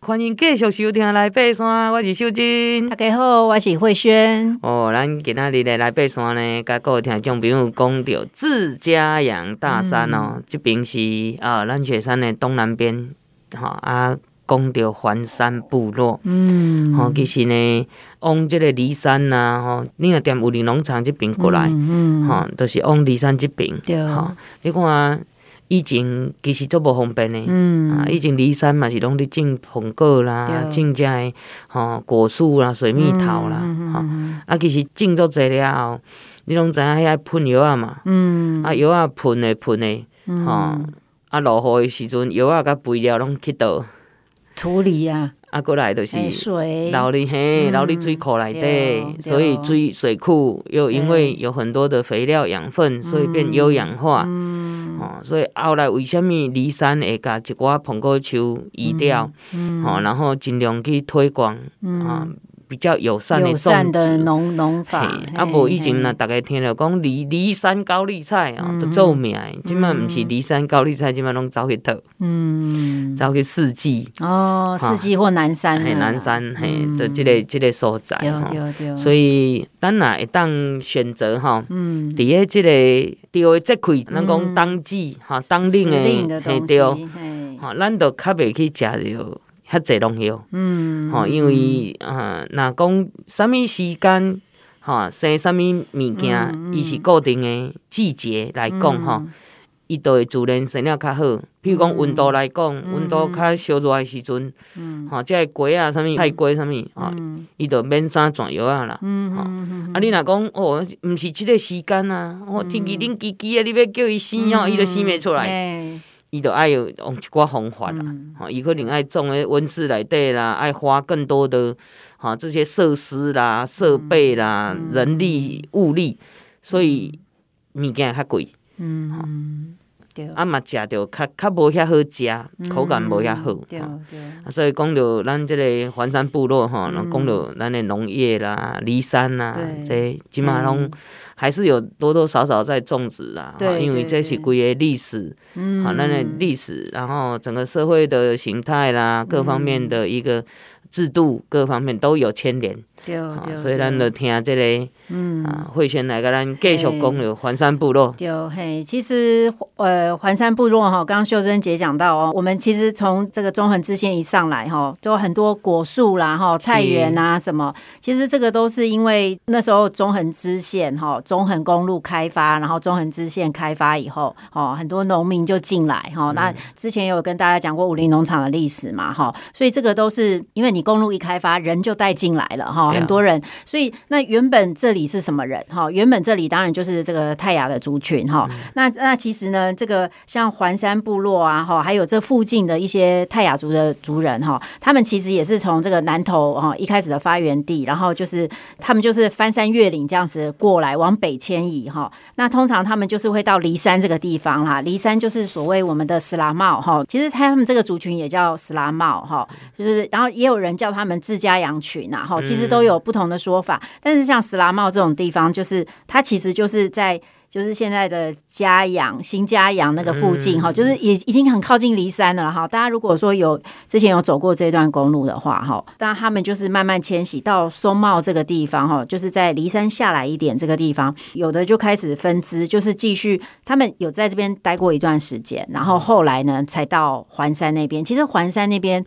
欢迎继续收听《来爬山》，我是秀珍。大家好，我是慧萱。哦，咱今仔日咧来爬山呢，甲各位听众朋友讲到自家阳大山哦，这边是啊，咱雪山的东南边，哈啊，讲到环山部落。嗯，吼，其实呢，往这个骊山呐，吼，你若踮武林农场这边过来，嗯，吼，都是往骊山这边。对，吼，你看。以前其实足无方便的，嗯、啊，以前离山嘛是拢伫种苹果啦，种遮个吼果树啦、水蜜桃啦，吼、嗯嗯，啊，其实种足侪了后，你拢知影遐喷药啊嘛，嗯、啊药啊喷的喷的，吼、嗯，啊落雨的时阵药啊甲肥料拢去倒。土里啊。啊，过来就是水，流入嘿，流入水库内底，所以水水库又因为有很多的肥料养分，所以变有氧化。哦，所以后来为什物离山会甲一寡苹果树移掉？哦，然后尽量去推广啊。比较友善的种植农农法，啊，无以前若逐个听着讲离离山高丽菜哦，都做名。即摆毋是离山高丽菜，即摆拢走去倒，嗯，走去四季哦，四季或南山，嘿，南山嘿，就即个即个所在，所以咱若会当选择吼，嗯，伫个即个钓诶节气，咱讲当季哈，当令的嘿对，哈，咱就较袂去食着。较济农药，嗯，吼，因为啊，若讲啥物时间，吼，生啥物物件，伊是固定诶季节来讲，吼，伊都会自然生了较好。譬如讲温度来讲，温度较烧热诶时阵，吼，即个龟啊，啥物菜鸡啥物，吼，伊就免啥转药啊啦，吼。啊，你若讲哦，毋是即个时间啊，哦，天气冷叽叽啊，你要叫伊生哦，伊就生袂出来。伊就爱有用一寡方法啦，吼，伊可能爱种诶温室内底啦，爱花更多的哈这些设施啦、设备啦、人力物力，所以物件较贵，啊嘛食着较较无遐好食，口感无遐好，对对，所以讲着咱即个环山部落吼，讲着咱的农业啦、梨山啦，这即码拢。还是有多多少少在种植啊，对，因为这是规个历史，好，咱的历史，然后整个社会的形态啦，各方面的一个制度，各方面都有牵连。对，所以咱就听这个，嗯，啊，慧萱来跟咱继续讲有环山部落。对，嘿，其实呃，环山部落哈，刚刚秀珍姐讲到哦，我们其实从这个中横支线一上来哈，就很多果树啦哈，菜园啊什么，其实这个都是因为那时候中横支线哈，中横公路开发，然后中横支线开发以后，哦，很多农民就进来哈。那之前有跟大家讲过武林农场的历史嘛哈，所以这个都是因为你公路一开发，人就带进来了哈。很多人，所以那原本这里是什么人哈？原本这里当然就是这个泰雅的族群哈。那那其实呢，这个像环山部落啊哈，还有这附近的一些泰雅族的族人哈，他们其实也是从这个南投哈一开始的发源地，然后就是他们就是翻山越岭这样子过来往北迁移哈。那通常他们就是会到骊山这个地方啦，骊山就是所谓我们的斯拉帽哈。其实他们这个族群也叫斯拉帽哈，就是然后也有人叫他们自家羊群呐哈，其实都。都有不同的说法，但是像石拉茂这种地方，就是它其实就是在就是现在的嘉阳新嘉阳那个附近哈，就是也已经很靠近骊山了哈。大家如果说有之前有走过这段公路的话哈，当然他们就是慢慢迁徙到松茂这个地方哈，就是在骊山下来一点这个地方，有的就开始分支，就是继续他们有在这边待过一段时间，然后后来呢才到环山那边。其实环山那边。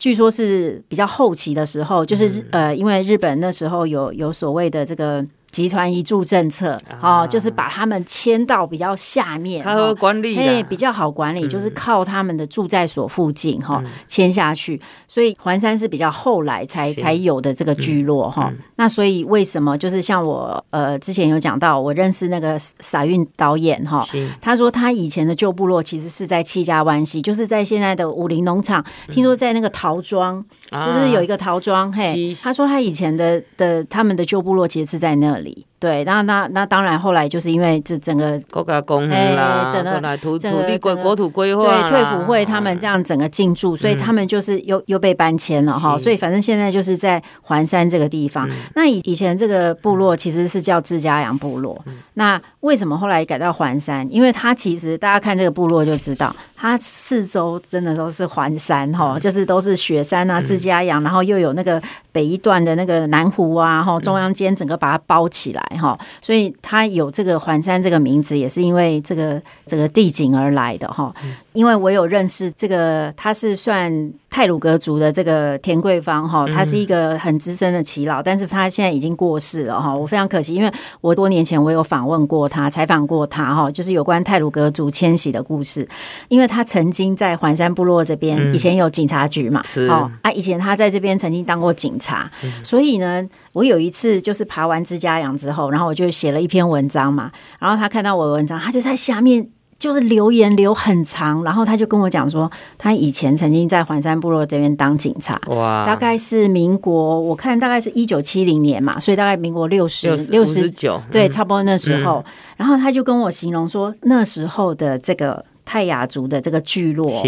据说是比较后期的时候，就是呃，因为日本那时候有有所谓的这个。集团移住政策，哦，就是把他们迁到比较下面，他和管理，哎，比较好管理，就是靠他们的住在所附近哈迁下去，所以环山是比较后来才才有的这个聚落哈。那所以为什么就是像我呃之前有讲到，我认识那个傻运导演哈，他说他以前的旧部落其实是在七家湾溪，就是在现在的武林农场，听说在那个陶庄，是不是有一个陶庄？嘿，他说他以前的的他们的旧部落其实是在那里。对，那那那当然，后来就是因为这整个国家公园啦，整个土土地规国土规划，对退辅会他们这样整个进驻，所以他们就是又又被搬迁了哈。所以反正现在就是在环山这个地方。那以以前这个部落其实是叫志嘉阳部落，那为什么后来改到环山？因为它其实大家看这个部落就知道，它四周真的都是环山哈，就是都是雪山啊，志嘉阳，然后又有那个北一段的那个南湖啊，哈，中央间整个把它包起来。哈，所以它有这个环山这个名字，也是因为这个这个地景而来的哈。因为我有认识这个，他是算泰鲁格族的这个田桂芳哈，他是一个很资深的耆老，但是他现在已经过世了哈。我非常可惜，因为我多年前我有访问过他，采访过他哈，就是有关泰鲁格族迁徙的故事。因为他曾经在环山部落这边，以前有警察局嘛，哦啊，以前他在这边曾经当过警察，所以呢，我有一次就是爬完志嘉阳之后。然后我就写了一篇文章嘛，然后他看到我的文章，他就在下面就是留言留很长，然后他就跟我讲说，他以前曾经在环山部落这边当警察，哇，大概是民国，我看大概是一九七零年嘛，所以大概民国六十六十九，对，差不多那时候，嗯、然后他就跟我形容说，那时候的这个泰雅族的这个聚落，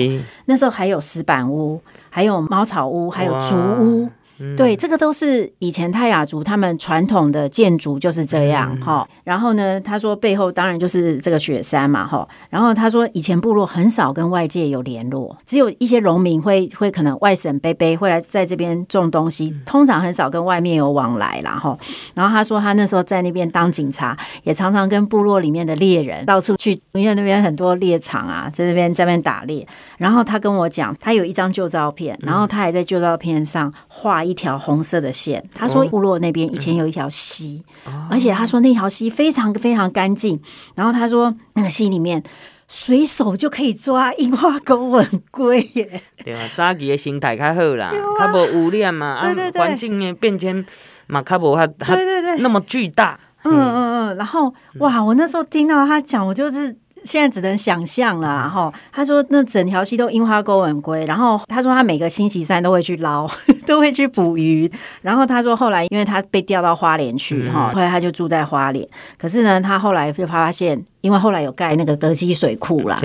那时候还有石板屋，还有茅草屋，还有竹屋。对，这个都是以前泰雅族他们传统的建筑就是这样哈。然后呢，他说背后当然就是这个雪山嘛哈。然后他说以前部落很少跟外界有联络，只有一些农民会会可能外省背背会来在这边种东西，通常很少跟外面有往来啦哈。然后他说他那时候在那边当警察，也常常跟部落里面的猎人到处去，因为那边很多猎场啊，在那边在那边打猎。然后他跟我讲，他有一张旧照片，然后他还在旧照片上画一。一条红色的线，他说部落那边以前有一条溪，而且他说那条溪非常非常干净。然后他说那个溪里面随手就可以抓樱花钩吻鲑耶。对啊，早期的生态较好啦，较无污染嘛，啊，环境的变迁嘛，较无它对对对那么巨大。嗯嗯嗯，然后哇，我那时候听到他讲，我就是。现在只能想象了，然后他说那整条溪都樱花钩吻鲑，然后他说他每个星期三都会去捞，都会去捕鱼，然后他说后来因为他被调到花莲去哈，后来他就住在花莲，可是呢，他后来就发现。因为后来有盖那个德基水库啦，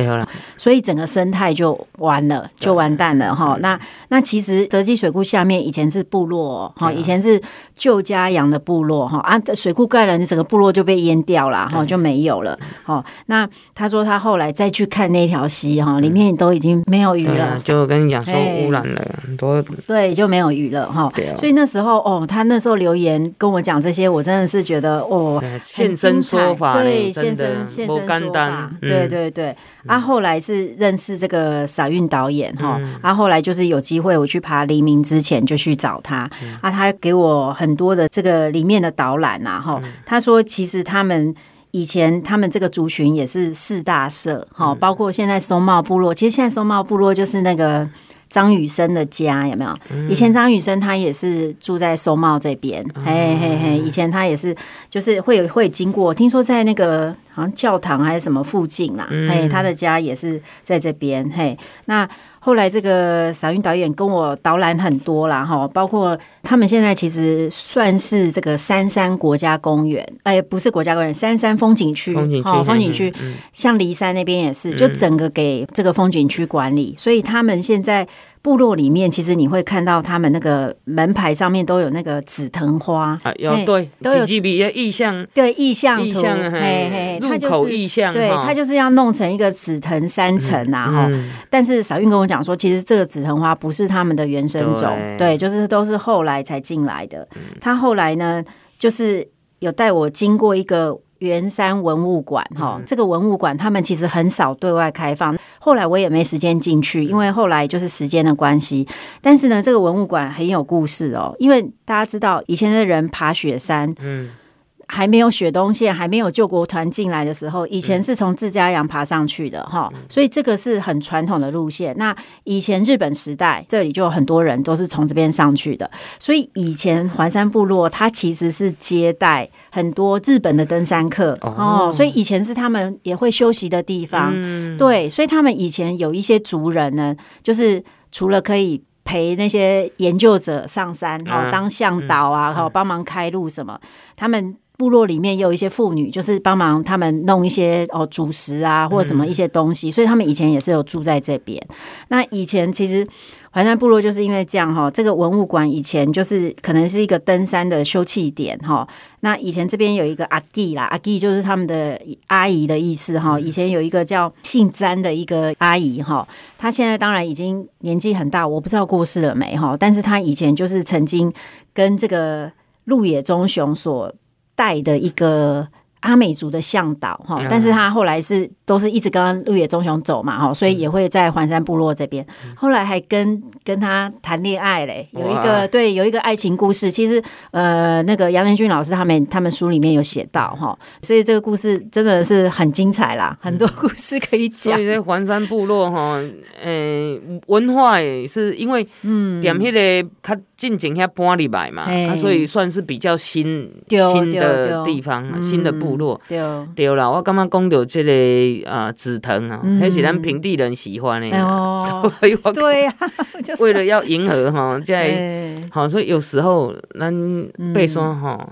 所以整个生态就完了，就完蛋了哈。那那其实德基水库下面以前是部落哈，以前是旧家养的部落哈。啊，水库盖了，你整个部落就被淹掉了哈，就没有了。哦，那他说他后来再去看那条溪哈，里面都已经没有鱼了，就跟你讲说污染了很多，对，就没有鱼了哈。所以那时候哦，他那时候留言跟我讲这些，我真的是觉得哦，现身说法，对，现身现身。说法，对对对，啊，后来是认识这个傻运导演哈，啊，后来就是有机会我去爬黎明之前就去找他，啊，他给我很多的这个里面的导览呐，哈，他说其实他们以前他们这个族群也是四大社，哈，包括现在松茂部落，其实现在松茂部落就是那个。张雨生的家有没有？以前张雨生他也是住在松茂这边，嘿嘿嘿。以前他也是，就是会会经过，听说在那个好像教堂还是什么附近啦，嘿，他的家也是在这边，嘿，那。后来这个小云导演跟我导览很多啦，哈，包括他们现在其实算是这个三山国家公园，哎，不是国家公园，三山风景区，风景区，风景区，像骊山那边也是，就整个给这个风景区管理，所以他们现在。部落里面，其实你会看到他们那个门牌上面都有那个紫藤花，啊，有对，都有意象，对意象图，嘿嘿，入口意象，对，他就是要弄成一个紫藤山城啊，哈。但是小运跟我讲说，其实这个紫藤花不是他们的原生种，对，就是都是后来才进来的。他后来呢，就是有带我经过一个。圆山文物馆，哈，这个文物馆他们其实很少对外开放。后来我也没时间进去，因为后来就是时间的关系。但是呢，这个文物馆很有故事哦，因为大家知道以前的人爬雪山，嗯。还没有雪东线，还没有救国团进来的时候，以前是从自家阳爬上去的哈，所以这个是很传统的路线。那以前日本时代，这里就有很多人都是从这边上去的，所以以前环山部落它其实是接待很多日本的登山客哦，所以以前是他们也会休息的地方。对，所以他们以前有一些族人呢，就是除了可以。陪那些研究者上山，然后当向导啊，然后帮忙开路什么。他们部落里面也有一些妇女，就是帮忙他们弄一些哦主食啊，或者什么一些东西，所以他们以前也是有住在这边。那以前其实环山部落就是因为这样哈，这个文物馆以前就是可能是一个登山的休憩点哈。那以前这边有一个阿弟啦，阿弟就是他们的阿姨的意思哈。以前有一个叫姓詹的一个阿姨哈，她现在当然已经年纪很大，我不知道过世了没哈。但是她以前就是曾经跟这个鹿野忠雄所带的一个阿美族的向导哈，但是他后来是都是一直跟鹿野忠雄走嘛哈，所以也会在环山部落这边，后来还跟跟他谈恋爱嘞，有一个对有一个爱情故事，其实呃那个杨连军老师他们他们书里面有写到哈，所以这个故事真的是很精彩啦，很多故事可以讲。所以在环山部落哈，呃文化也是因为嗯。点迄个他进前遐搬入来嘛，啊所以算是比较新新的地方，新的部。落。对。对啦，我刚刚讲到这个啊紫藤啊，还是咱平地人喜欢的，所以我对呀，为了要迎合哈，在好，所以有时候咱被说哈，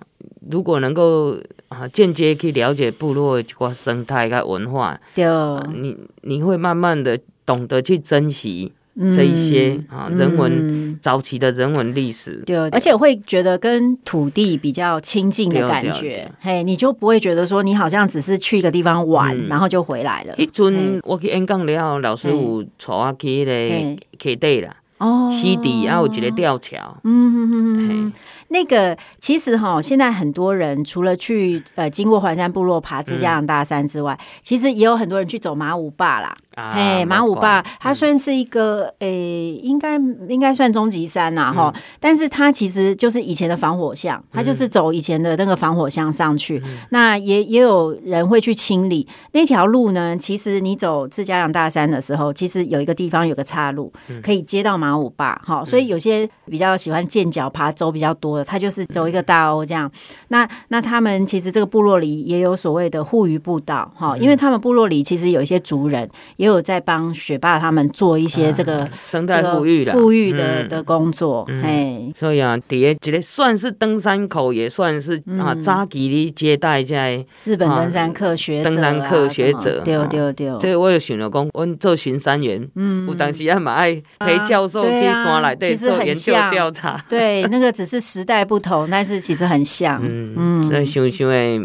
如果能够啊间接去了解部落一个生态跟文化，对，你你会慢慢的懂得去珍惜。这一些啊，人文早期的人文历史，对，而且我会觉得跟土地比较亲近的感觉，嘿，你就不会觉得说你好像只是去一个地方玩，然后就回来了。一尊我去演讲了后，老师有带我去那个溪底啦，哦，溪底还有一个吊桥，嗯嗯嗯嗯。那个其实哈，现在很多人除了去呃经过环山部落爬自家阳大山之外，其实也有很多人去走马五坝啦。嘿，马五坝它算是一个诶，应该应该算终极山呐哈，但是它其实就是以前的防火巷，它就是走以前的那个防火巷上去。那也也有人会去清理。那条路呢。其实你走自家阳大山的时候，其实有一个地方有个岔路可以接到马五坝哈，所以有些比较喜欢健脚爬走比较多的，他就是走一个大欧这样。那那他们其实这个部落里也有所谓的护渔步道哈，因为他们部落里其实有一些族人。也有在帮学霸他们做一些这个生态复育的复育的的工作，哎，所以啊，底下这个算是登山口，也算是啊，扎吉的接待在日本登山客学登山客学者，对对对。这个我有想了工，我做巡山员，嗯，我当时也蛮爱陪教授去山来对做研究调查，对，那个只是时代不同，但是其实很像，嗯嗯，所以想想诶，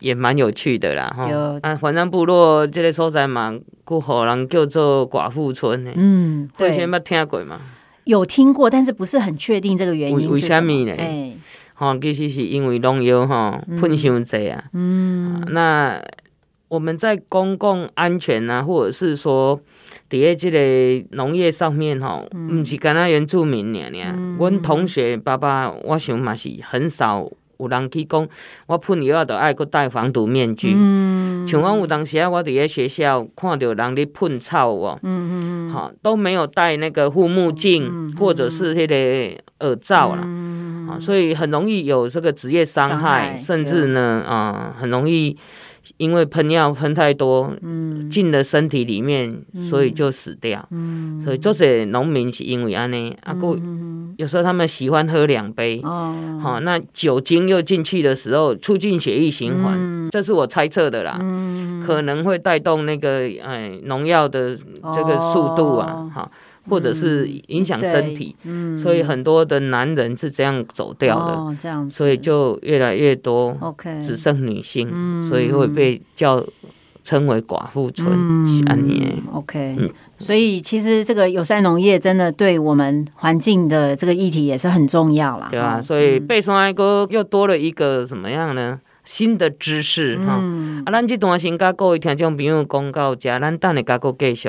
也蛮有趣的啦，哈，啊，反正部落这个所在嘛。古河人叫做寡妇村呢？嗯，对，以前捌听过嘛？有听过，但是不是很确定这个原因。为什么呢？哎，哈，其实是因为农药哈喷伤济啊。嗯，那我们在公共安全啊，或者是说底下这个农业上面哈，不是干那原住民呢？呢，我同学爸爸，我想嘛是很少。有人去讲，我喷药都爱搁戴防毒面具。嗯，像我有当时啊，我伫个学校看到人咧喷草哦，嗯嗯哈，都没有戴那个护目镜，嗯、或者是迄个耳罩啦，嗯、所以很容易有这个职业伤害，害甚至呢，啊、呃，很容易。因为喷药喷太多，嗯。进了身体里面，所以就死掉。所以这些农民是因为安尼，啊，过有时候他们喜欢喝两杯，哦。好，那酒精又进去的时候，促进血液循环，这是我猜测的啦，可能会带动那个哎农药的这个速度啊，哈。或者是影响身体，嗯，所以很多的男人是这样走掉的，哦，这样，所以就越来越多，OK，只剩女性，嗯，所以会被叫称为寡妇村，嗯，OK，所以其实这个友善农业真的对我们环境的这个议题也是很重要啦，对啊，所以爬山哥又多了一个什么样呢？新的知识哈，啊，咱这段先跟各位听众朋友讲到这，咱等下再继续。